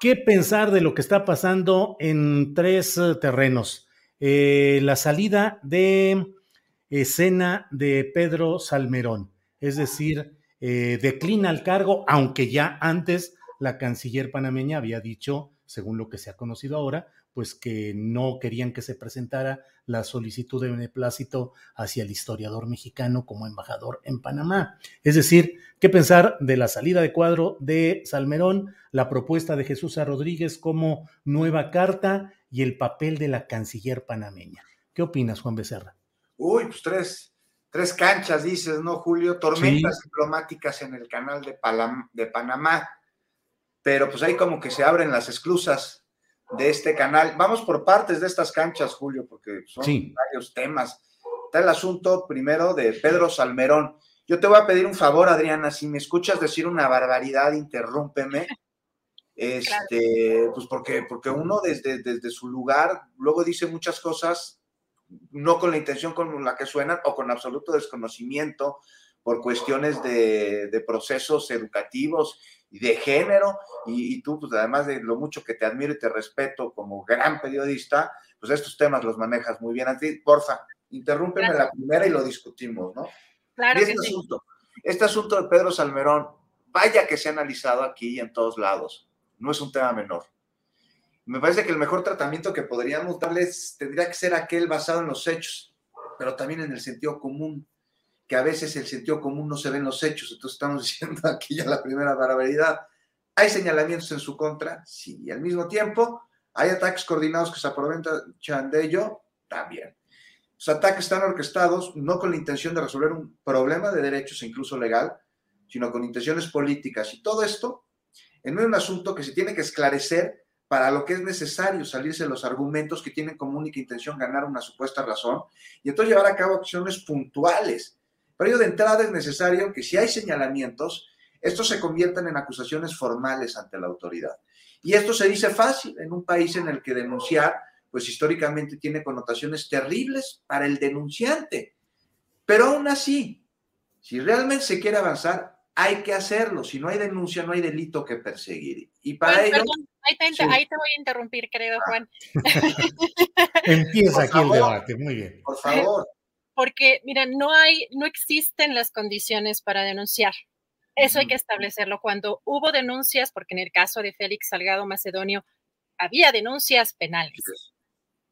¿qué pensar de lo que está pasando en tres uh, terrenos? Eh, la salida de escena de Pedro Salmerón, es decir, eh, declina el cargo, aunque ya antes la canciller panameña había dicho, según lo que se ha conocido ahora, pues que no querían que se presentara la solicitud de beneplácito hacia el historiador mexicano como embajador en Panamá. Es decir, ¿qué pensar de la salida de cuadro de Salmerón, la propuesta de Jesús Rodríguez como nueva carta y el papel de la canciller panameña? ¿Qué opinas, Juan Becerra? Uy, pues tres, tres canchas, dices, ¿no, Julio? Tormentas sí. diplomáticas en el canal de, Palam de Panamá. Pero pues ahí como que se abren las esclusas de este canal. Vamos por partes de estas canchas, Julio, porque son sí. varios temas. Está el asunto primero de Pedro Salmerón. Yo te voy a pedir un favor, Adriana, si me escuchas decir una barbaridad, interrúmpeme. Este, claro. pues porque, porque uno desde, desde su lugar luego dice muchas cosas, no con la intención con la que suenan o con absoluto desconocimiento por cuestiones de, de procesos educativos y de género, y, y, tú, pues además de lo mucho que te admiro y te respeto como gran periodista, pues estos temas los manejas muy bien. A ti, porfa, interrúmpeme claro. la primera y lo discutimos, ¿no? Claro. Y este, sí. asunto, este asunto de Pedro Salmerón, vaya que se ha analizado aquí y en todos lados, no es un tema menor. Me parece que el mejor tratamiento que podríamos darles tendría que ser aquel basado en los hechos, pero también en el sentido común que a veces el sentido común no se ve en los hechos. Entonces estamos diciendo aquí ya la primera barbaridad. ¿Hay señalamientos en su contra? Sí. Y al mismo tiempo, ¿hay ataques coordinados que se aprovechan de ello? También. Los ataques están orquestados no con la intención de resolver un problema de derechos e incluso legal, sino con intenciones políticas. Y todo esto en un asunto que se tiene que esclarecer para lo que es necesario salirse de los argumentos que tienen como única intención ganar una supuesta razón y entonces llevar a cabo acciones puntuales pero ello de entrada es necesario que si hay señalamientos, estos se conviertan en acusaciones formales ante la autoridad. Y esto se dice fácil en un país en el que denunciar, pues históricamente tiene connotaciones terribles para el denunciante. Pero aún así, si realmente se quiere avanzar, hay que hacerlo. Si no hay denuncia, no hay delito que perseguir. Y para ello... perdón, ahí, te, sí. ahí, te, voy a interrumpir, querido Juan. Empieza aquí favor, el debate, muy bien. Por favor porque, miren, no hay, no existen las condiciones para denunciar. Eso hay que establecerlo. Cuando hubo denuncias, porque en el caso de Félix Salgado Macedonio había denuncias penales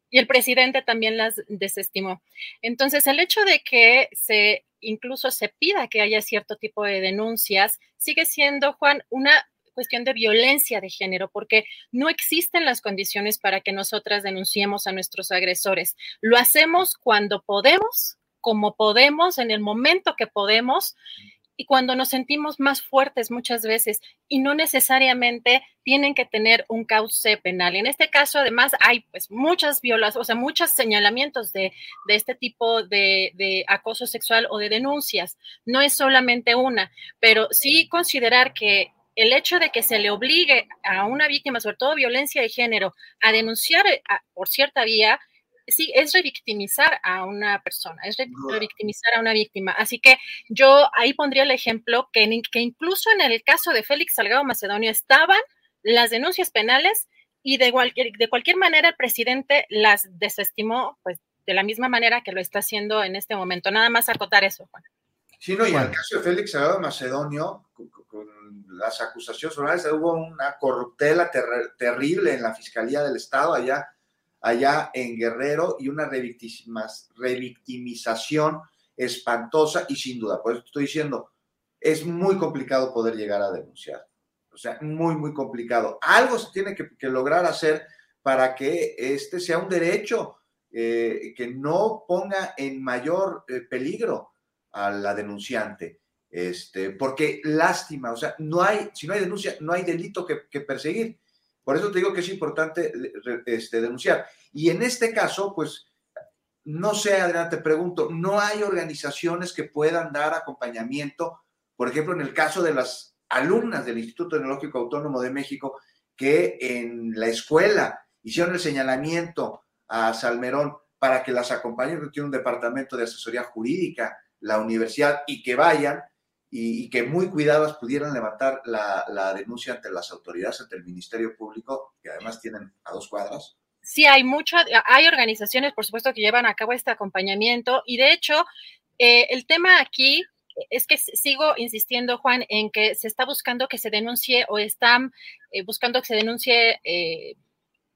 y el presidente también las desestimó. Entonces, el hecho de que se incluso se pida que haya cierto tipo de denuncias sigue siendo, Juan, una cuestión de violencia de género, porque no existen las condiciones para que nosotras denunciemos a nuestros agresores. Lo hacemos cuando podemos, como podemos, en el momento que podemos y cuando nos sentimos más fuertes muchas veces y no necesariamente tienen que tener un cauce penal. En este caso, además, hay pues muchas violaciones, o sea, muchos señalamientos de, de este tipo de, de, acoso sexual o de denuncias. No es solamente una, pero sí considerar que el hecho de que se le obligue a una víctima, sobre todo violencia de género, a denunciar a, por cierta vía, sí, es revictimizar a una persona, es revictimizar a una víctima. Así que yo ahí pondría el ejemplo que, que incluso en el caso de Félix Salgado Macedonio estaban las denuncias penales y de cualquier, de cualquier manera el presidente las desestimó, pues de la misma manera que lo está haciendo en este momento. Nada más acotar eso, Juan. Sí, no, y en el caso de Félix Salgado Macedonio, con, las acusaciones hubo una corruptela terrible en la Fiscalía del Estado allá, allá en Guerrero y una revictimización espantosa y sin duda, por eso estoy diciendo, es muy complicado poder llegar a denunciar. O sea, muy, muy complicado. Algo se tiene que, lograr hacer para que este sea un derecho eh, que no ponga en mayor eh, peligro a la denunciante. Este, porque lástima, o sea, no hay, si no hay denuncia, no hay delito que, perseguir. Por eso te digo que es importante este, denunciar. Y en este caso, pues, no sé, Adriana, te pregunto, ¿no hay organizaciones que puedan dar acompañamiento? Por ejemplo, en el caso de las alumnas del Instituto Tecnológico Autónomo de México que en la escuela hicieron el señalamiento a Salmerón para que las acompañen, que tiene un departamento de asesoría jurídica, la universidad, y que vayan y, que muy cuidadas pudieran levantar la, denuncia ante las autoridades, ante el Ministerio Público, que además tienen a dos cuadras. Sí, hay mucho, hay organizaciones, por supuesto, que llevan a cabo este acompañamiento y de hecho, eh, el tema aquí es que sigo insistiendo, Juan, en que se está buscando que se denuncie o están eh, buscando que se denuncie eh,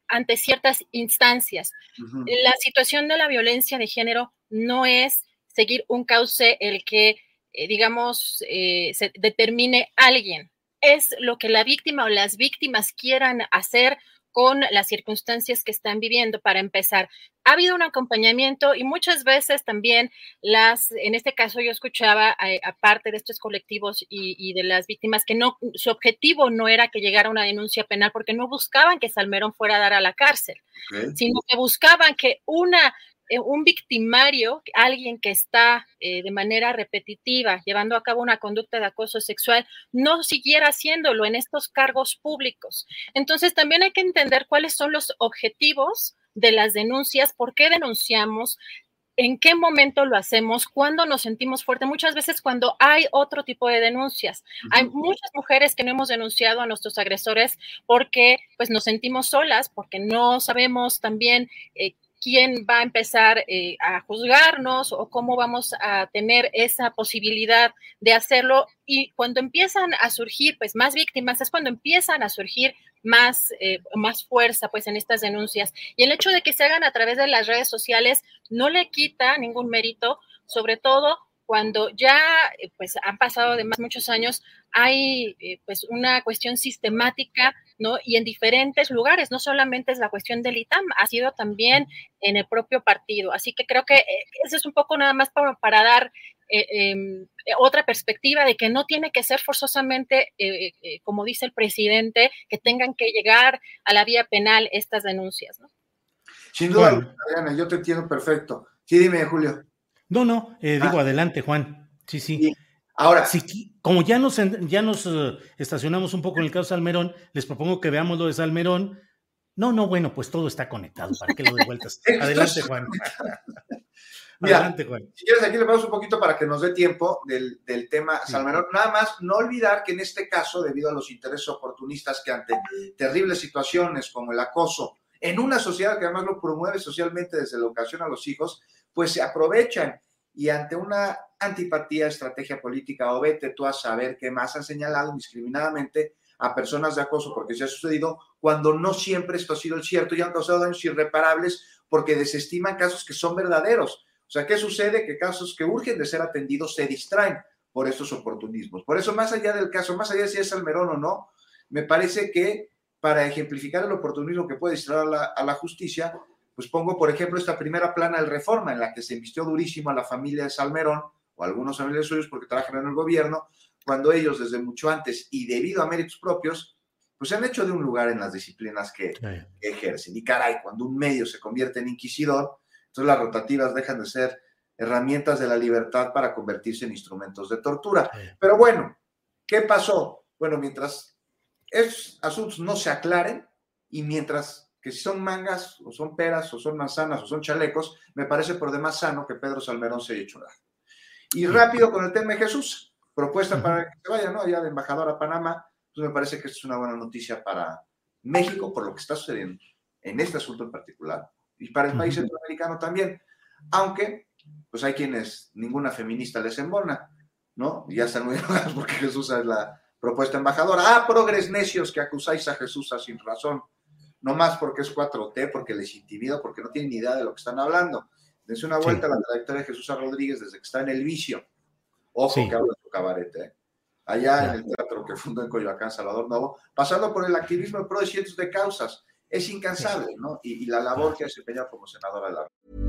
ante ciertas instancias. La situación de la violencia de género no es seguir un cauce el que, eh, digamos, se determine alguien. Es lo que la víctima o las víctimas quieran hacer con las circunstancias que están viviendo para empezar. Ha habido un acompañamiento y muchas veces también las, en este caso yo escuchaba, eh, aparte de estos colectivos y, de las víctimas, que no, su objetivo no era que llegara una denuncia penal porque no buscaban que Salmerón fuera a dar a la cárcel, sino que buscaban que una eh, un victimario, alguien que está eh, de manera repetitiva llevando a cabo una conducta de acoso sexual, no siguiera haciéndolo en estos cargos públicos. Entonces, también hay que entender cuáles son los objetivos de las denuncias, por qué denunciamos, en qué momento lo hacemos, cuándo nos sentimos fuertes, muchas veces cuando hay otro tipo de denuncias. Hay muchas mujeres que no hemos denunciado a nuestros agresores porque pues nos sentimos solas, porque no sabemos también eh, quién va a empezar eh, a juzgarnos o cómo vamos a tener esa posibilidad de hacerlo. Y cuando empiezan a surgir pues más víctimas, es cuando empiezan a surgir más, eh, más fuerza pues en estas denuncias. Y el hecho de que se hagan a través de las redes sociales no le quita ningún mérito, sobre todo cuando ya eh, pues han pasado además muchos años, hay eh, pues una cuestión sistemática, ¿no? Y en diferentes lugares, no solamente es la cuestión del ITAM, ha sido también en el propio partido. Así que creo que eh, ese es un poco nada más para, para dar em, otra perspectiva de que no tiene que ser forzosamente, como dice el presidente, que tengan que llegar a la vía penal estas denuncias, ¿no? Sin duda, Adriana, yo te entiendo perfecto. Sí, dime, Julio. No, no, eh, digo, ah. adelante, Juan. Sí, sí. Ahora. Sí, como ya nos, ya nos eh, estacionamos un poco en el caso de Salmerón, les propongo que veamos lo de Salmerón. No, no, bueno, pues todo está conectado. ¿Para qué lo de vueltas? Adelante, Juan. Adelante, Juan. Si quieres, aquí le vamos un poquito para que nos dé tiempo del, tema Salmerón. Nada más, no olvidar que en este caso, debido a los intereses oportunistas que ante terribles situaciones como el acoso, en una sociedad que además lo promueve socialmente desde la educación a los hijos, pues se aprovechan y ante una antipatía, estrategia política o vete tú a saber qué más han señalado indiscriminadamente a personas de acoso, porque se ha sucedido cuando no siempre esto ha sido el cierto y han causado daños irreparables porque desestiman casos que son verdaderos. O sea, ¿qué sucede? Que casos que urgen de ser atendidos se distraen por estos oportunismos. Por eso, más allá del caso, más allá de si es Almerón o no, me parece que para ejemplificar el oportunismo que puede distraer a la, a la justicia, pues pongo, por ejemplo, esta primera plana del Reforma, en la que se invistió durísimo a la familia de Salmerón, o algunos familiares suyos porque trabajan en el gobierno, cuando ellos desde mucho antes y debido a méritos propios, pues se han hecho de un lugar en las disciplinas que, ejercen. Y caray, cuando un medio se convierte en inquisidor, entonces las rotativas dejan de ser herramientas de la libertad para convertirse en instrumentos de tortura. Pero bueno, ¿qué pasó? Bueno, mientras esos asuntos no se aclaren y mientras que si son mangas, o son peras, o son manzanas, o son chalecos, me parece por demás sano que Pedro Salmerón se haya hecho nada. Y rápido con el tema de Jesús, propuesta para que se vaya, ¿no? Ya de embajador a Panamá, pues me parece que es una buena noticia para, México por lo que está sucediendo en este asunto en particular y para el país centroamericano también, aunque pues hay quienes ninguna feminista les embona, ¿no? Y ya están muy enojados porque Jesús es la propuesta embajadora. Ah, progres necios que acusáis a Jesús sin razón, no más porque es 4T, porque les intimida, porque no tienen ni idea de lo que están hablando. Dense una vuelta a la trayectoria de Jesús Rodríguez desde que está en el vicio. Ojo que habla de su cabaret, ¿eh? allá en el teatro que fundó en Coyoacán, Salvador Novo, pasando por el activismo pro de cientos de causas. Es incansable, ¿no? Y, y la labor que ha desempeñado como senadora de la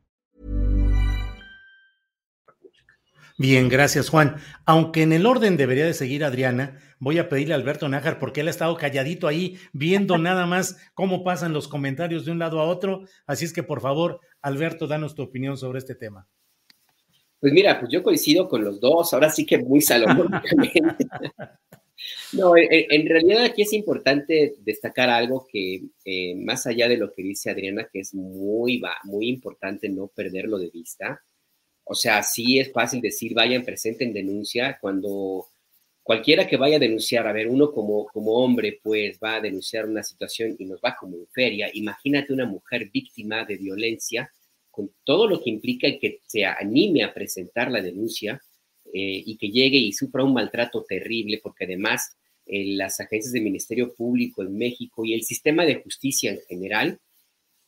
Bien, gracias Juan. Aunque en el orden debería de seguir Adriana, voy a pedirle a Alberto Nájar, porque él ha estado calladito ahí, viendo nada más cómo pasan los comentarios de un lado a otro. Así es que, por favor, Alberto, danos tu opinión sobre este tema. Pues mira, pues yo coincido con los dos, ahora sí que muy salomónicamente. no, en, realidad aquí es importante destacar algo que, eh, más allá de lo que dice Adriana, que es muy, muy importante no perderlo de vista. O sea, sí es fácil decir, vayan, presenten denuncia, cuando cualquiera que vaya a denunciar, a ver, uno como, como hombre, pues va a denunciar una situación y nos va como en feria. Imagínate una mujer víctima de violencia, con todo lo que implica que se anime a presentar la denuncia eh, y que llegue y sufra un maltrato terrible, porque además eh, las agencias del Ministerio Público en México y el sistema de justicia en general,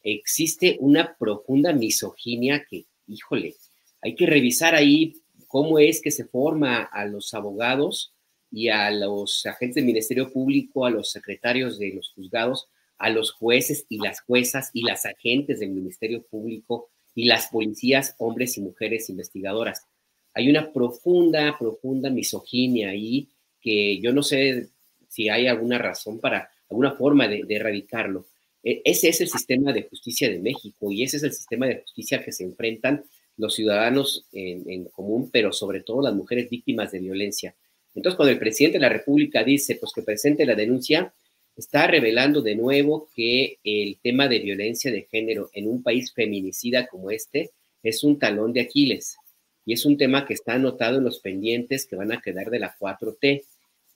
existe una profunda misoginia que, híjole, hay que revisar ahí cómo es que se forma a los abogados y a los agentes del Ministerio Público, a los secretarios de los juzgados, a los jueces y las juezas y las agentes del Ministerio Público y las policías, hombres y mujeres investigadoras. Hay una profunda, profunda misoginia ahí que yo no sé si hay alguna razón para, alguna forma de, erradicarlo. E, ese es el sistema de justicia de México y ese es el sistema de justicia que se enfrentan los ciudadanos en, común, pero sobre todo las mujeres víctimas de violencia. Entonces, cuando el presidente de la República dice, pues que presente la denuncia, está revelando de nuevo que el tema de violencia de género en un país feminicida como este es un talón de Aquiles y es un tema que está anotado en los pendientes que van a quedar de la 4T,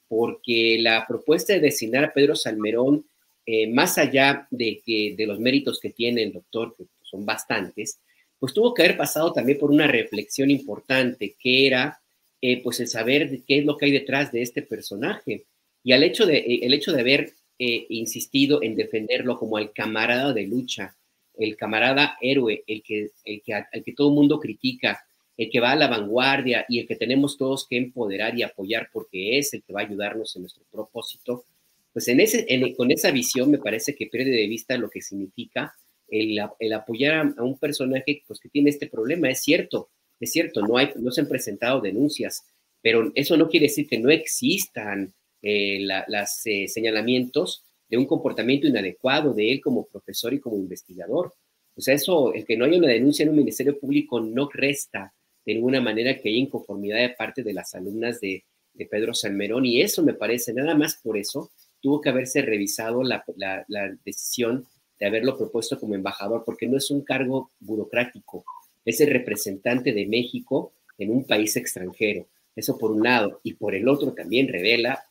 porque la propuesta de designar a Pedro Salmerón, eh, más allá de, que, de los méritos que tiene el doctor, que son bastantes, pues tuvo que haber pasado también por una reflexión importante, que era eh, pues el saber qué es lo que hay detrás de este personaje. Y al hecho de, eh, el hecho de haber eh, insistido en defenderlo como el camarada de lucha, el camarada héroe, el que, el que, el que todo mundo critica, el que va a la vanguardia y el que tenemos todos que empoderar y apoyar porque es el que va a ayudarnos en nuestro propósito, pues en ese, con esa visión me parece que pierde de vista lo que significa el, apoyar a, un personaje pues, que tiene este problema. Es cierto, es cierto, no, hay, no se han presentado denuncias, pero eso no quiere decir que no existan eh, los eh, señalamientos de un comportamiento inadecuado de él como profesor y como investigador. O sea, eso, el que no haya una denuncia en un ministerio público no resta de ninguna manera que haya inconformidad de parte de las alumnas de, Pedro Salmerón y eso me parece, nada más por eso, tuvo que haberse revisado la decisión de haberlo propuesto como embajador, porque no es un cargo burocrático, es el representante de México en un país extranjero. Eso por un lado. Y por el otro también revela,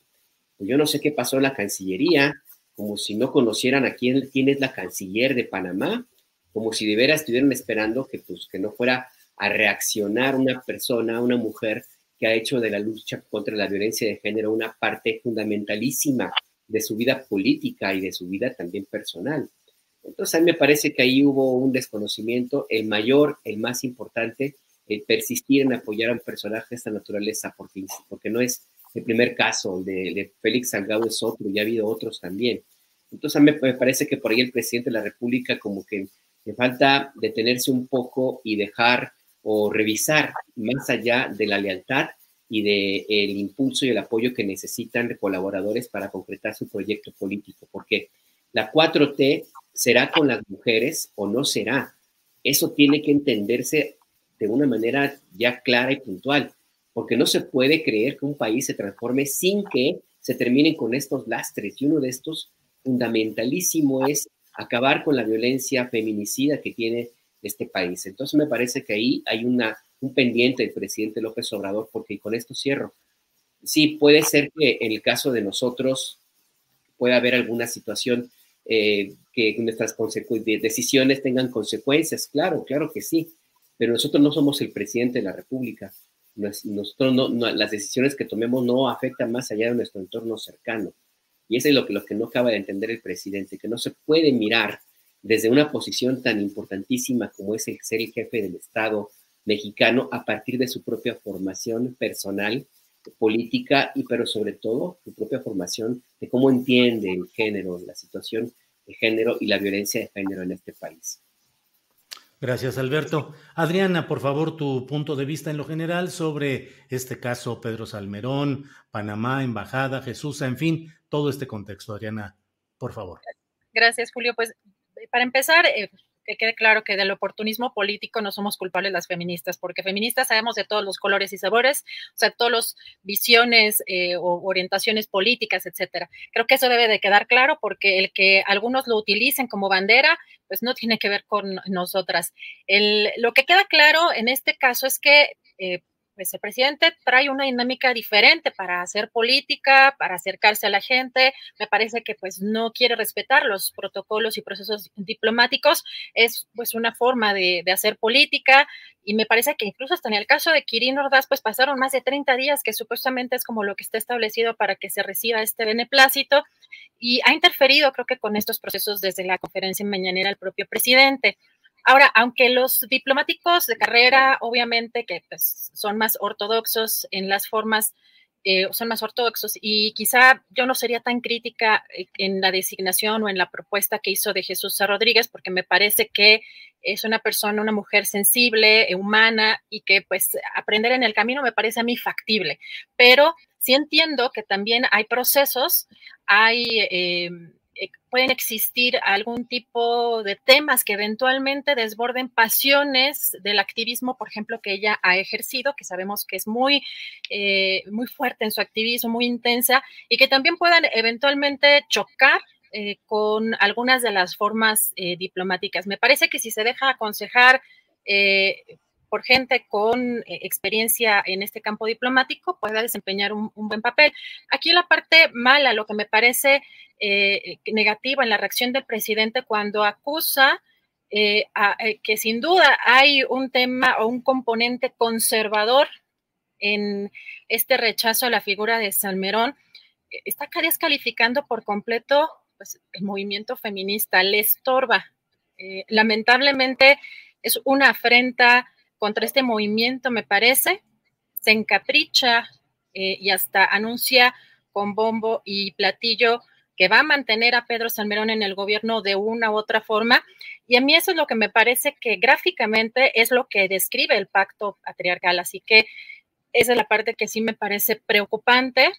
pues yo no sé qué pasó en la Cancillería, como si no conocieran a quién, quién es la canciller de Panamá, como si de veras estuvieran esperando que, pues, que no fuera a reaccionar una persona, una mujer que ha hecho de la lucha contra la violencia de género una parte fundamentalísima de su vida política y de su vida también personal. Entonces a mí me parece que ahí hubo un desconocimiento, el mayor, el más importante, el persistir en apoyar a un personaje de esta naturaleza, porque, porque no es el primer caso, de, de Félix Salgado es otro, y ha habido otros también. Entonces a mí me parece que por ahí el presidente de la República como que le falta detenerse un poco y dejar o revisar más allá de la lealtad y del el impulso y el apoyo que necesitan colaboradores para concretar su proyecto político, porque la 4T será con las mujeres o no será. Eso tiene que entenderse de una manera ya clara y puntual, porque no se puede creer que un país se transforme sin que se terminen con estos lastres. Y uno de estos fundamentalísimo es acabar con la violencia feminicida que tiene este país. Entonces me parece que ahí hay una, un pendiente del presidente López Obrador, porque con esto cierro. Sí, puede ser que en el caso de nosotros pueda haber alguna situación eh, que nuestras decisiones tengan consecuencias. Claro, claro que sí, pero nosotros no somos el presidente de la República. Nosotros no, las decisiones que tomemos no afectan más allá de nuestro entorno cercano. Y eso es lo que, lo que no acaba de entender el presidente, que no se puede mirar desde una posición tan importantísima como es el ser el jefe del Estado mexicano a partir de su propia formación personal, política y pero sobre todo su propia formación de cómo entiende el género, la situación de género y la violencia de género en este país. Gracias, Alberto. Adriana, por favor, tu punto de vista en lo general sobre este caso, Pedro Salmerón, Panamá, Embajada, Jesús, en fin, todo este contexto. Adriana, por favor. Gracias, Julio. Pues para empezar, eh, que quede claro que del oportunismo político no somos culpables las feministas, porque feministas sabemos de todos los colores y sabores, o sea, todas las visiones eh, o orientaciones políticas, etcétera. Creo que eso debe de quedar claro porque el que algunos lo utilicen como bandera, pues no tiene que ver con nosotras. El, lo que queda claro en este caso es que eh, pues el presidente trae una dinámica diferente para hacer política, para acercarse a la gente. Me parece que pues no quiere respetar los protocolos y procesos diplomáticos. Es pues una forma de, hacer política y me parece que incluso hasta en el caso de Kirin Ordaz pues pasaron más de 30 días que supuestamente es como lo que está establecido para que se reciba este beneplácito y ha interferido creo que con estos procesos desde la conferencia mañanera el propio presidente. Ahora, aunque los diplomáticos de carrera, obviamente, que pues, son más ortodoxos en las formas, eh, son más ortodoxos y quizá yo no sería tan crítica eh, en la designación o en la propuesta que hizo de Jesús Rodríguez, porque me parece que es una persona, una mujer sensible, humana y que pues aprender en el camino me parece a mí factible. Pero sí entiendo que también hay procesos, hay... Eh, eh, pueden existir algún tipo de temas que eventualmente desborden pasiones del activismo, por ejemplo, que ella ha ejercido, que sabemos que es muy, eh, muy fuerte en su activismo, muy intensa, y que también puedan eventualmente chocar eh, con algunas de las formas diplomáticas. Me parece que si se deja aconsejar por gente con experiencia en este campo diplomático, pueda desempeñar un, buen papel. Aquí la parte mala, lo que me parece eh, negativa en la reacción del presidente cuando acusa eh, eh, que sin duda hay un tema o un componente conservador en este rechazo a la figura de Salmerón, está descalificando por completo pues, el movimiento feminista, le estorba. lamentablemente es una afrenta contra este movimiento, me parece, se encapricha y hasta anuncia con bombo y platillo que va a mantener a Pedro Salmerón en el gobierno de una u otra forma. Y a mí eso es lo que me parece que gráficamente es lo que describe el pacto patriarcal. Así que esa es la parte que sí me parece preocupante.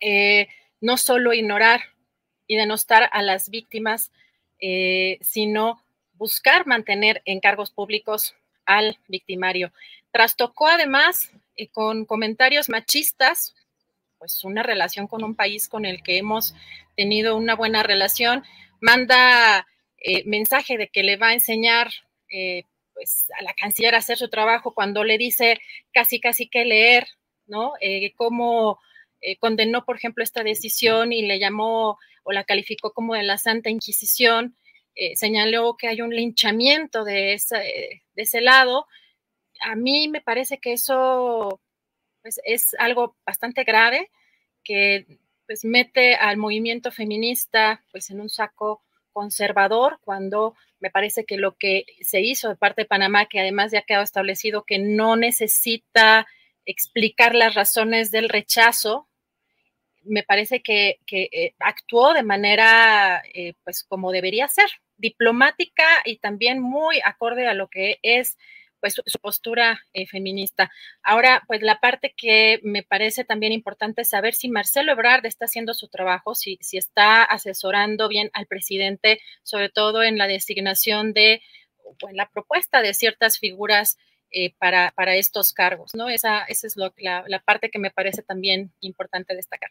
Eh, no solo ignorar y denostar a las víctimas, eh, sino buscar mantener en cargos públicos al victimario. Trastocó además eh, con comentarios machistas pues una relación con un país con el que hemos tenido una buena relación, manda eh, mensaje de que le va a enseñar eh, pues a la canciller a hacer su trabajo cuando le dice casi casi que leer, ¿no? Eh, cómo condenó, por ejemplo, esta decisión y le llamó o la calificó como de la Santa Inquisición, señaló que hay un linchamiento de, de ese lado. A mí me parece que eso pues es algo bastante grave que pues mete al movimiento feminista pues en un saco conservador cuando me parece que lo que se hizo de parte de Panamá, que además ya ha quedado establecido que no necesita explicar las razones del rechazo, me parece que, eh, actuó de manera eh, pues como debería ser, diplomática y también muy acorde a lo que es pues su, postura eh, feminista. Ahora, pues la parte que me parece también importante es saber si Marcelo Ebrard está haciendo su trabajo, si, si está asesorando bien al presidente, sobre todo en la designación de, o en la propuesta de ciertas figuras para, para, estos cargos, ¿no? Esa, esa es lo, la parte que me parece también importante destacar.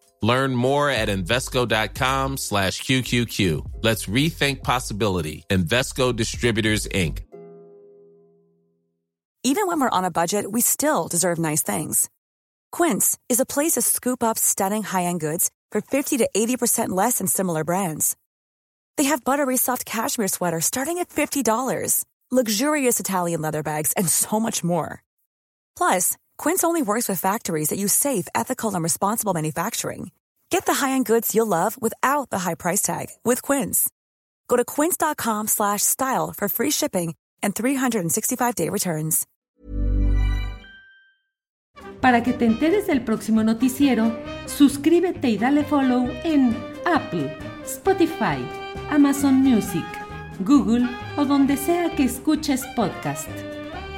Learn more at Invesco.com slash QQQ. Let's rethink possibility. Invesco Distributors, Inc. Even when we're on a budget, we still deserve nice things. Quince is a place to scoop up stunning high-end goods for 50 to 80% less than similar brands. They have buttery soft cashmere sweaters starting at $50, luxurious Italian leather bags, and so much more. Plus, Quince only works with factories that use safe, ethical, and responsible manufacturing. Get the high-end goods you'll love without the high price tag with Quince. Go to quince.com/style for free shipping and 365-day returns. Para que te enteres del próximo noticiero, suscríbete y dale follow en Apple, Spotify, Amazon Music, Google o donde sea que escuches podcast.